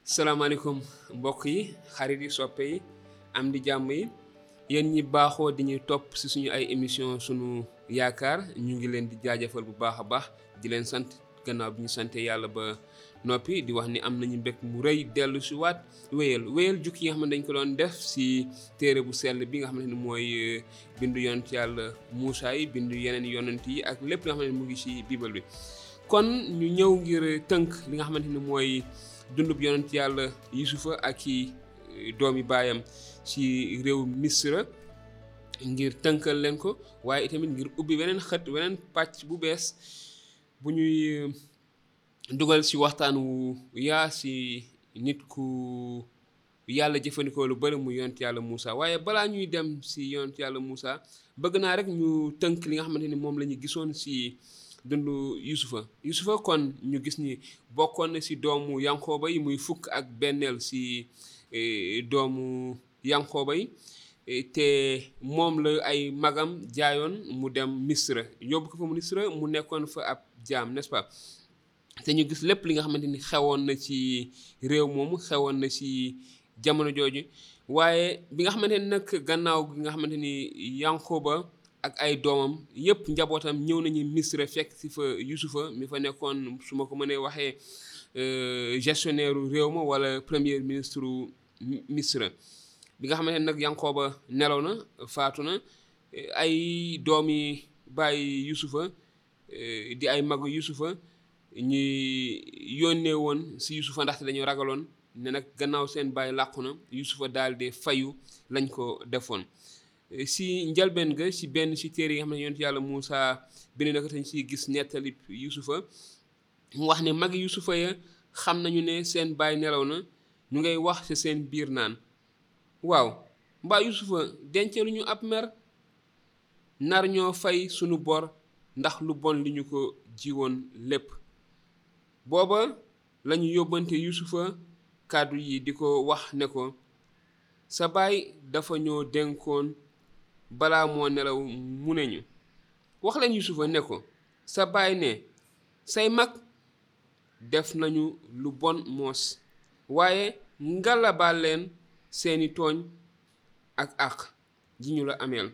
salaamaaleykum mbokk yi xarit yi soppe yi am di jàmm yi yéen ñi baaxoo di ñuy topp si suñu ay émission suñu yaakaar ñu ngi leen di jaajëfal bu baax a baax di leen sant gannaaw bi ñu sante yàlla ba noppi di wax ni am nañu mbég mu rëy dellu si waat wéyal wéyal jukki yi nga xam ne dañ ko doon def si téere bu sell bi nga xam ne mooy bindu yonent yàlla Muusaa yi bindu yeneen yonent yi ak lépp li nga xamante ni mu ngi ci biibal bi kon ñu ñëw ngir tënk li nga xamante ni mooy dundub yonent yàlla Yuusufa ak i eh, doomi baayam ci réew Misra ngir tënkal leen ko waaye itamit ngir ubbi weneen xët weneen pàcc bu bees bu ñuy eh, dugal ci waxtaan wu yaa ci nit ku yàlla jëfandikoo lu bari mu yont yàlla Moussa waaye balaa ñuy dem si yont yàlla Moussa bëgg naa rek ñu tënk li nga xamante ni moom la ñu gisoon si dundu Yusufa Yusufa kon ñu gis ni bokkoon na si doomu Yanqooba yi muy fukk ak benneel si eh, doomu Yanqooba yi eh, te moom la ay magam jaayoon mu dem Misra yóbbu ko fa mu Misra mu nekkoon fa ab jaam n'est-ce pas te ñu gis lépp li nga xamante ni xewoon na ci réew moomu xewoon na ci jamono jooju waaye bi nga xamante ni nag gannaaw gi nga xamante ni Yanqooba ak ay doomam yëpp njabootam ñëw nañu Misra fekk si fa Yusufa mi fa nekkoon su ma ko mënee waxee euh, gestionnaire réew ma wala premier ministre Misra bi nga xamante ne nag Yanqooba nelaw na faatu na ay doomi bàyyi Yusufa eh, di ay magu yusufa ñi yónnee woon si yusufa ndaxte dañu ragaloon ne nag gannaaw seen baay làqu na yusufa daal de fayu lañ ko defoon eh, si njalbeen ga si benn si téere yi nga xam ne yonent yàlla Muusa bind na ko tañ si gis nettalib yusufa mu wax ne mag yusufa ya xam nañu ne seen baay nelaw na ñu ngay wax ci seen biir naan waaw mbaa yusufa dencaluñu ab mer nar ñoo fay sunu bor ndax lu bon li ñu ko jiwoon lépp booba lañu yóbbante yusufa kàddu yi di ko wax ne ko sa baay dafa ñoo dénkoon balaa moo nelaw mu ne ñu wax leen yusufa ne ko sa baay ne say mag def nañu lu bon moos waaye ngalabaal leen seeni tooñ ak àq ji ñu la ameel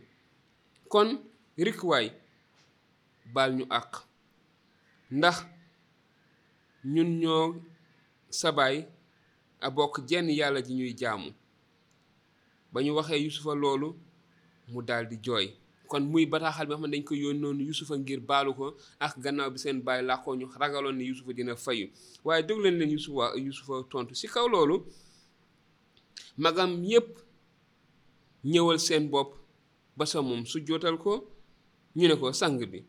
kon rikk waay baal ñu àq ndax ñun ñoo sa baay a bokk jenn yàlla ji ñuy jaamu ba ñu waxee yusufa loolu mu daal di jooy kon muy bataaxal bi nga xam ne dañ ko yónni noonu yusufa ngir baalu ko ak gannaaw bi seen baay làqoo ñu ragaloon ne yusufa dina fayu waaye déglu leen leen yusufa yusufa tontu si kaw loolu magam yépp ñëwal seen bopp ba sa moom su jootal ko ñu ne ko sang bi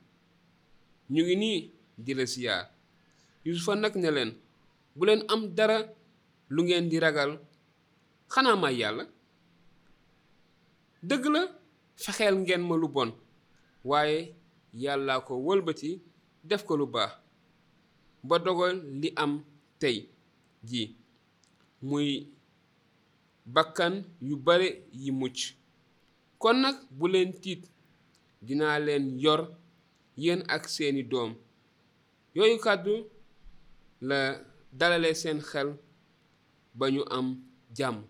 ñu ngi nii di la siyaar yusufa nag ne leen bu leen am dara lu ngeen di ragal xanaa may yàlla dëgg la fexeel ngeen ma lu bon waaye yàllaa ko wëlbati def ko lu baax ba dogal li am tey jii muy bakkan yu bare yi mucc kon nag bu leen tiit dinaa leen yor yéen ak seeni doom yooyu kàddu la dalale seen xel ba ñu am jàmm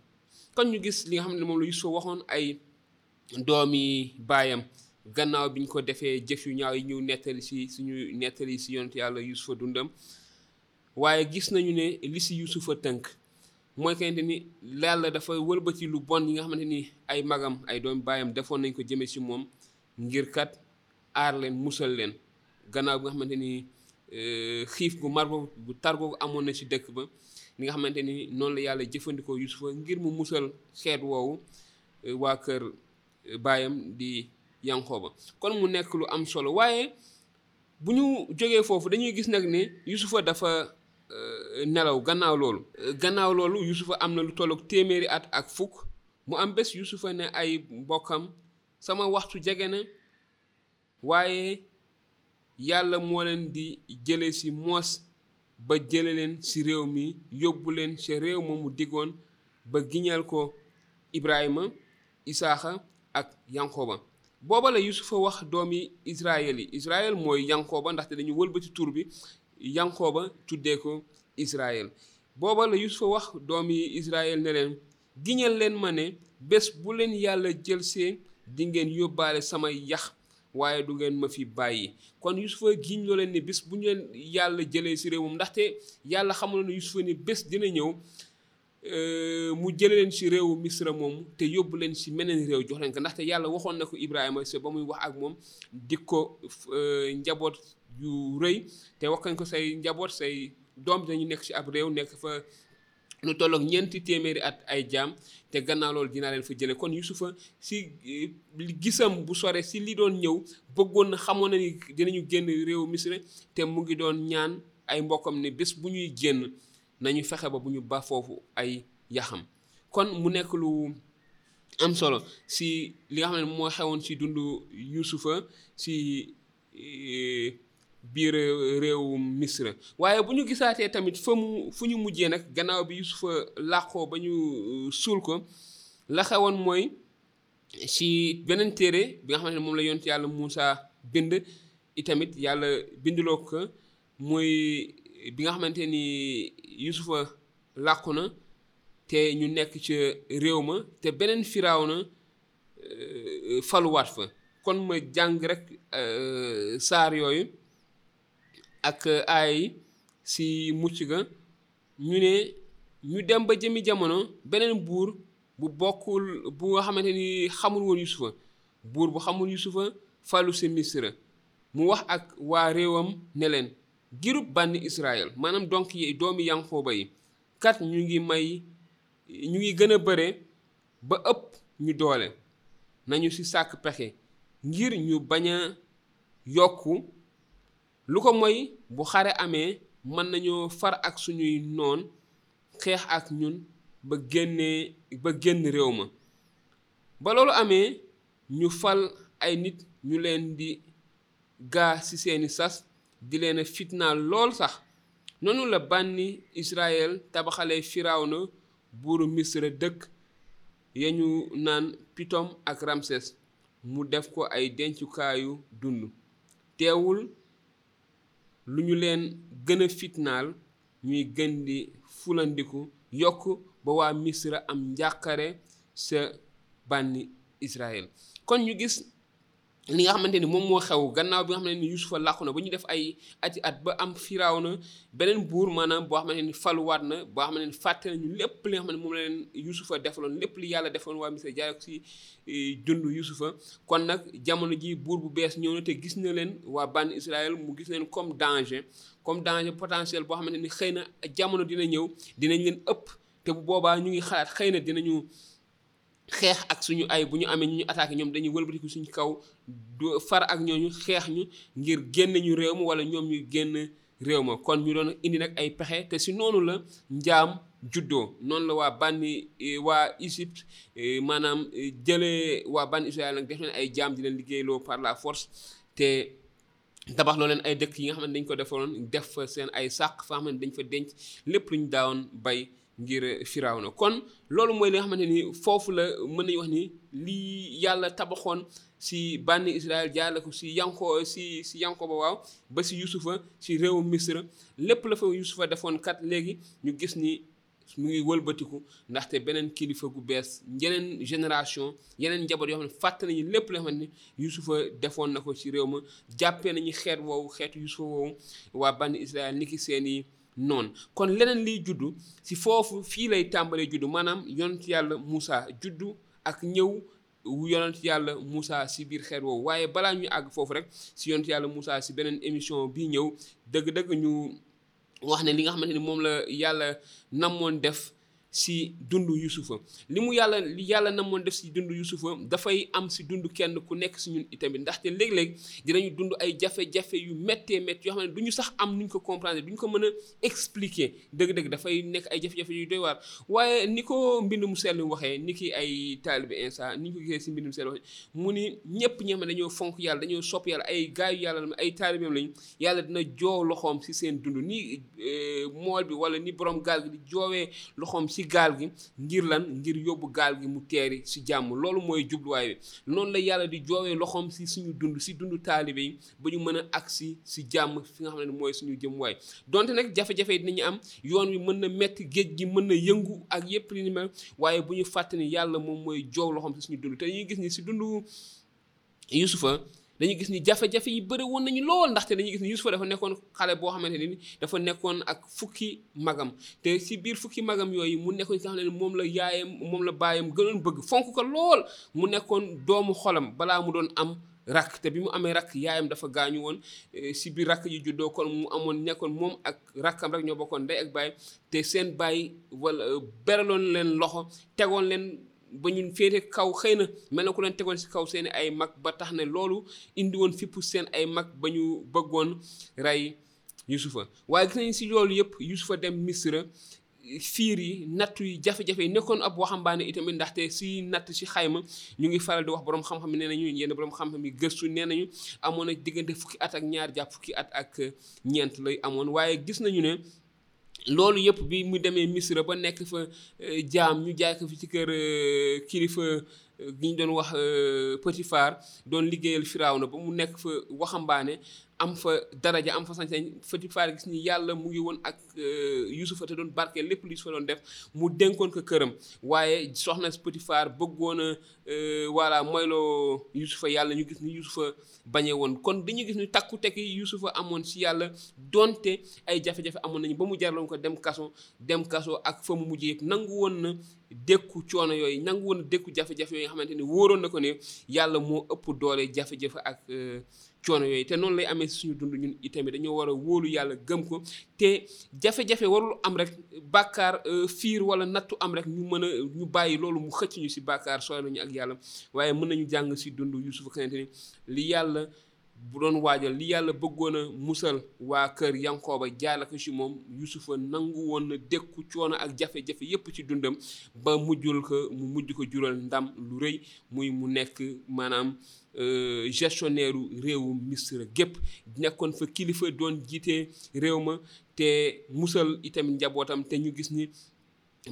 kon ñu gis li nga xam ne moom la Yuusufa waxoon ay doomi baayam gannaaw bi ñu ko defee jëf yu ñaaw yi ñu nettali si suñu nettali si yonent yàlla Yuusufa dundam waaye gis nañu ne li si Yuusufa tënk mooy kente ni yàlla dafa wëlbati lu bon yi nga xamante ni ay magam ay doom baayam defoon nañ ko jëme si moom ngir kat aar leen musal leen gannaaw bi nga xamante ni euh, xiif gu mar bu tar googu amoon na si dëkk ba li nga xamante ni noonu la yàlla jëfandikoo Yuusufa ngir mu musal xeet woowu euh, waa kër euh, baayam di Yanqooba kon mu nekk lu am solo waaye bu ñu jógee foofu dañuy gis nag ne Yusufa dafa euh, nelaw gannaaw loolu euh, gannaaw loolu Yusufa am na lu tolloog téeméeri at ak fukk mu am bés Yusufa ne ay mbokkam sama waxtu jege na waaye yàlla moo leen di jële si moos ba jële leen si réew mi yóbbu leen ca réew ma mu diggoon ba giñal ko Ibrahima isaaxa ak yanqooba booba la yusufa wax doomi israel yi israel mooy yanqooba ndaxte dañu wëlbati tur bi yanqooba tuddee ko israel booba la yusufa wax doomi israel ne leen giñal leen ma ne bés bu leen yàlla jël see di ngeen yóbbaale sama yax waaye du ngeen ma fi bàyyi kon Yusufa giñ loo leen ni bés bu ñu leen yàlla jëlee si réewum ndaxte yàlla xamul ne Yusufa ni bés dina ñëw Euh, mu jële leen ci réewu misra moom te yóbbu leen ci meneen réew jox leen ko ndaxte yàlla waxoon na ko Ibrahima so ba muy wax ak moom di ko euh, njaboot yu rëy te wax ko say njaboot say doom dañu nekk ci ab réew nekk fa lu tolloog ñeenti téeméeri at ay jaam te gannaaw loolu dinaa leen fa jële kon Yusufa si eh, gisam bu sore si li doon ñëw bëggoon na xamoon na ni dinañu génn réew Misra te mu ngi doon ñaan ay mbokkam ne bés bu ñuy génn nañu fexe ba bu ñu ba foofu ay yaxam kon mu nekk lu am solo si li nga xam ne moo xewoon si dundu Yuusufa si eh, biir réewum Misra waaye bu ñu gisaatee tamit fa mu fu ñu mujjee nag gannaaw bi Yuusufa làqoo ba ñu eh, suul ko la xewoon mooy si beneen téere bi nga xam ne moom la yonent yàlla Muusa bind itamit yàlla binduloo ko muy bi nga xamante ni yusufa làqu na te ñu nekk ca réew ma te beneen firaaw na euh, faluwaat fa kon ma jàng rek euh, saar yooyu ak aay si mucc ga ñu ne ñu dem ba jëmi jamono beneen buur bu bokkul bu nga xamante ni xamul woon yusufa buur bu xamul yusufa falu si misra mu wax ak waa réewam ne leen girub bànni Israël maanaam donc yi doomi Yanqooba yi kat ñu ngi may ñu ngi gën a bare ba ëpp ñu doole nañu ci sàkk pexe ngir ñu bañ a yokk lu ko moy bu xare amee mën nañoo far ak suñuy noon xeex ak ñun ba génnee ba génn réew ma ba loolu amee ñu fal ay nit ñu leen di gaa ci seeni sas di leen a fitnaal lool sax noonu la bànni Israël tabaxale Firawna buuru Misra dëkk ya ñu naan Pitom ak Ramses mu def ko ay dencukaayu dund teewul lu ñu leen gën a fitnaal ñuy gën di fulandiku yokk ba waa misra am njàqare sa bànni israel kon ñu gis li nga xamante ni moom moo xew gannaaw bi nga xamante ni yusufa làqu na ba ñu def ay ati at ba am firaaw na beneen buur maanaam boo xamante ni faluwaat na boo xamante ni fàtte nañu lépp li nga xamante moom la leen yusufa defaloon lépp li yàlla defaloon waa misra jaare ko si eh, dund Yusufa kon nag jamono ji buur bu bees ñëw na te gis na leen waa bànn Israël mu gis leen comme danger comme danger potentiel boo xamante ni xëy na jamono dina ñëw dinañ leen ëpp te bu boobaa ñu ngi xalaat xëy na dinañu xeex ak suñu ay bu ñu amee ñu ñu attaqué ñoom dañuy wëlbatiku suñu kaw far ak ñooñu xeex ñu ngir génn ñu réew mi wala ñoom ñu génn réew ma kon ñu doon indi nag ay pexe te si noonu la njaam juddoo noonu la waa bànni e, waa Égypte e, maanaam e, jëlee waa bànni Israël nag def leen ay jaam di leen liggéeyloo par la force te tabax loo leen ay dëkk yi nga xam ne dañ ko defaroon def seen ay sàq fa xam ne dañ fa denc lépp lu ñu daawoon bay ngir Firawna kon loolu mooy li nga xamante ni foofu la mën nañu wax ni lii yàlla tabaxoon si bànni Israël jaarale ko si yanko si si yanko ba waaw ba si Yusufa si réewu Misra lépp la fa Yusufa defoon kat léegi ñu gis ni mu ngi wëlbatiku ndaxte beneen kilifa gu bees yeneen génération yeneen njaboot yoo xam ne fàtte nañu lépp loo xam ne Yuusufa defoon na ko ci réew ma jàppee nañu xeet woowu xeetu Yuusufa woowu waa bànni Israël niki seen i noonu kon leneen liy juddu si foofu fii lay tàmbalee juddu maanaam yonent yàlla Moussa juddu ak ñëw yonent yàlla Moussa si biir xeet woowu waaye balaa ñu àgg foofu rek si yonent yàlla Moussa si beneen émission bi ñëw dëgg-dëgg ñu wax ne li nga xamante ni moom la yàlla namoon def si dund yusufa li mu yàlla li yàlla namoon def si dund yusufa dafay am si dund kenn ku nekk si ñun itamit ndaxte léeg-léeg dinañu dund ay jafe-jafe yu méttee métti yoo xam ne du ñu sax am nuñ ko comprendre duñ ko mën a expliquer dëgg-dëgg dafay nekk ay jafe-jafe yu doy waar waaye ni ko mbind mu sell waxee ni ki ay taalibi insa ni ñu ko gisee si mbind mu sell waxee mu ni ñëpp ñi xam ne dañoo fonk yàlla dañoo sopp yàlla ay gaayu yàlla la ay taalibeem lañu yàlla dina joow loxoom si seen dund ni eh, mool bi wala ni borom gaal gi di joowee loxoom si gaal gi ngir lan ngir yóbbu gaal gi mu teeri si jàmm loolu mooy jubluwaay bi noonu la yàlla di joowee loxoom si suñu dund si dund taalibe yi ba ñu mën a agsi si jàmm fi nga xam ne mooy suñu jëmuwaay donte nag jafe-jafe dinañu am yoon wi mën na metti géej gi mën na yëngu ak yépp li ni mel waaye bu ñu fàttali yàlla moom mooy joow loxoom si suñu dund te ñu gis ni si dund Yuusufa dañu gis ni jafe-jafe yi bëri woon nañu lool ndaxte dañu gis ni Yuusufa dafa nekkoon xale boo xamante ni dafa nekkoon ak fukki magam te si biir fukki magam yooyu mu nekkoon nga xam ne moom la yaayam moom la baayam gënoon bëgg fonk ko lool mu nekkoon doomu xolam balaa mu doon am rakk te bi mu amee rakk yaayam dafa gaañu woon eh, si biir rakk yi juddoo kon mu amoon nekkoon moom ak rakkam rek ñoo bokkoon ndey ak baay te seen baay wala eh, beraloon leen loxo tegoon leen ba ñu féete kaw xëy na mel na ku leen tegoon si kaw seen ay mag ba tax ne loolu indi woon fippu seen ay mag ba ñu bëggoon rey Yusufa waaye gis nañ si loolu yëpp Yusufa dem Misra fiir yi nattu yi jafe-jafe yi nekkoon ab waxambaane itamit ndaxte si natt si xayma ñu ngi faral di wax borom xam-xam nee nañu yenn borom xam-xam yi gëstu nee nañu amoon na diggante fukki at ak ñaar jàpp fukki at ak ñeent lay amoon waaye gis nañu ne loolu yëpp bi mu demee Misra ba nekk fa euh, jaam ñu jaay ko fi ci kër euh, kilifa euh, gi ñu doon wax Potifar doon liggéeyal Firawna ba mu nekk fa waxambaane am fa daraja am fa sañ-sañ Potifar gis ni yàlla mu ngi woon ak Yuusufa te doon barke lépp lu Yuusufa doon def mu dénkoon ko këram waaye soxna Potifar bëggoon a voilà moyloo Yuusufa yàlla ñu gis ni Yuusufa bañee woon kon dañuy gis ni takku tekki Yuusufa amoon si yàlla donte ay jafe-jafe amoon nañu ba mu jaraloon ko dem kaso dem kaso ak fa mu mujj yëpp nangu woon na dékku coono yooyu nangu woon na dékku jafe-jafe yooyu nga xamante ni wóoroon na ko ne yàlla moo ëpp doole jafe-jafe ak euh, coono yooyu te noonu lay amee suñu dund ñun itamit dañoo war a wóolu yàlla gëm ko te jafe-jafe warul am rek bàkkaar euh, fiir wala nattu am rek ñu mën a ñu bàyyi loolu mu xëcc ñu si bàkkaar sooy nañu ak yàlla waaye mën nañu jàng si dund Yuusufa Kanante ni li yàlla bu doon waajal li yàlla bëggoon a musal waa kër Yankooba jaala ko ci moom Yuusufa nangu woon na dékku coono ak jafe-jafe yépp ci dundam ba mujjul ko mu mujj ko jural ndam lu rëy muy mu nekk maanaam Euh, gestionnaire réewu Misra gépp nekkoon fa kilifa doon jiite réew ma te musal itam njabootam te ñu gis ni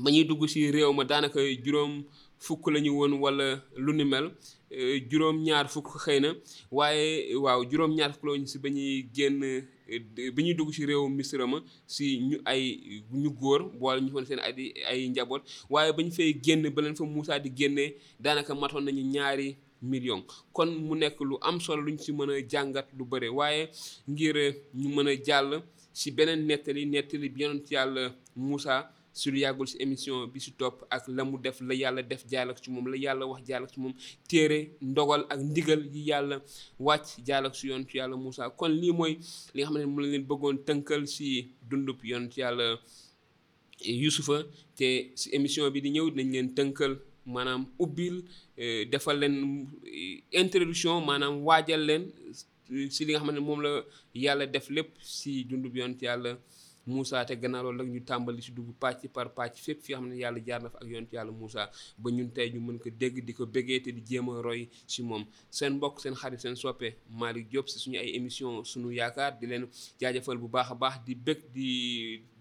ba ñuy dugg ci réew ma daanaka juróom fukk la ñu woon wala lu ni mel euh, juróom-ñaar fukk xëy na waaye waaw juróom-ñaar fukk la ñu si ba ñuy génn bi ñuy dugg ci réew Misra ma si ñu ay ñu góor boole ñu foon seen ay ay njaboot waaye ba ñu fay génn ba leen fa Moussa di génnee daanaka matoon nañu ñaari million kon mu nekk lu am solo luñ ci mën a jàngat lu bëre waaye ngir ñu mën a jàll si beneen nettali nettali bi yonent yàlla Moussa si lu yàggul si émission bi si topp ak la mu def la yàlla def jaal ak ci moom la yàlla wax jaal ak ci moom téere ndogal ak ndigal yi yàlla wàcc jaal ak si yonent yàlla Moussa kon lii mooy li nga xam ne mu la leen bëggoon tënkal si dundub yonent yàlla Yuusufa te si émission bi di ñëw dinañ leen tënkal maanaam ubbil eh, defal leen eh, introduction maanaam waajal leen eh, si li nga xam ne moom la yàlla def lépp si dundu bi yonent yàlla Moussa te gannaaw loolu nag ñu tàmbali si dugg pàcc par pàcc fépp fi nga xam ne yàlla jaar na fa ak yonent yàlla Moussa ba ñun tey ñu mën ko dégg di ko bégee te di jéem a roy si moom seen mbokk seen xarit seen soppe Malick Diop si suñu ay émission suñu yaakaar di leen jaajëfal bu baax a baax di bëgg di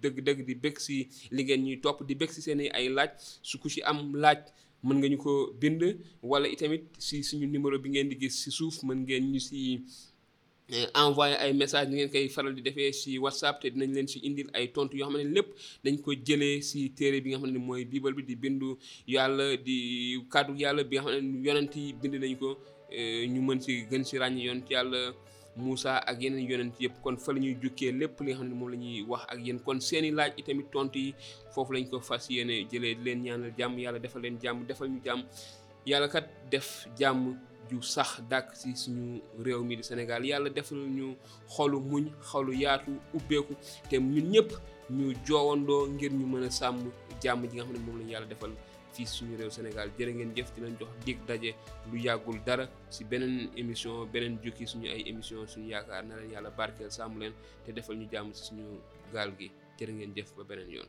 dëgg-dëgg di bëgg si li ngeen ñuy topp di bëgg si seen ay laaj su ku si am laaj mën nga ñu ko bind wala itamit si suñu numéro bi ngeen di gis si suuf mën ngeen ñu si envoyé ay message ni ngeen koy faral di defee si whatsapp te dinañ leen si indil ay tontu yoo xam ne lépp dañ ko jëlee si téere bi nga xam ne mooy biibal bi di bindu yàlla di kàddu yàlla bi nga xam ne yonent yi bind nañ ko ñu mën si gën si ràññi yonent yàlla Moussa ak yeneen yonent yëpp kon fa la ñuy jukkee lépp li nga xam ne moom la ñuy wax ak yéen kon seeni laaj itamit tontu yi foofu lañ ko fas yéene jëlee di leen ñaanal jàmm yàlla defal leen jàmm defal ñu jàmm yàlla kat def jàmm ju sax dàkk ci suñu réew mi di Sénégal yàlla defal ñu xolu muñ xolu yaatu ubbeeku te ñun ñëpp ñu joowandoo ngir ñu mën a sàmm jàmm ji nga xam ne moom lañu yàlla defal fii suñu réew Sénégal jërë ngeen jëf di leen jox dig daje lu yàggul dara si beneen émission beneen jukki suñu ay émission suñu yaakaar na leen yàlla barkeel sàmm leen te defal ñu jàmm si suñu gaal gi jërë ngeen jëf ba beneen yoon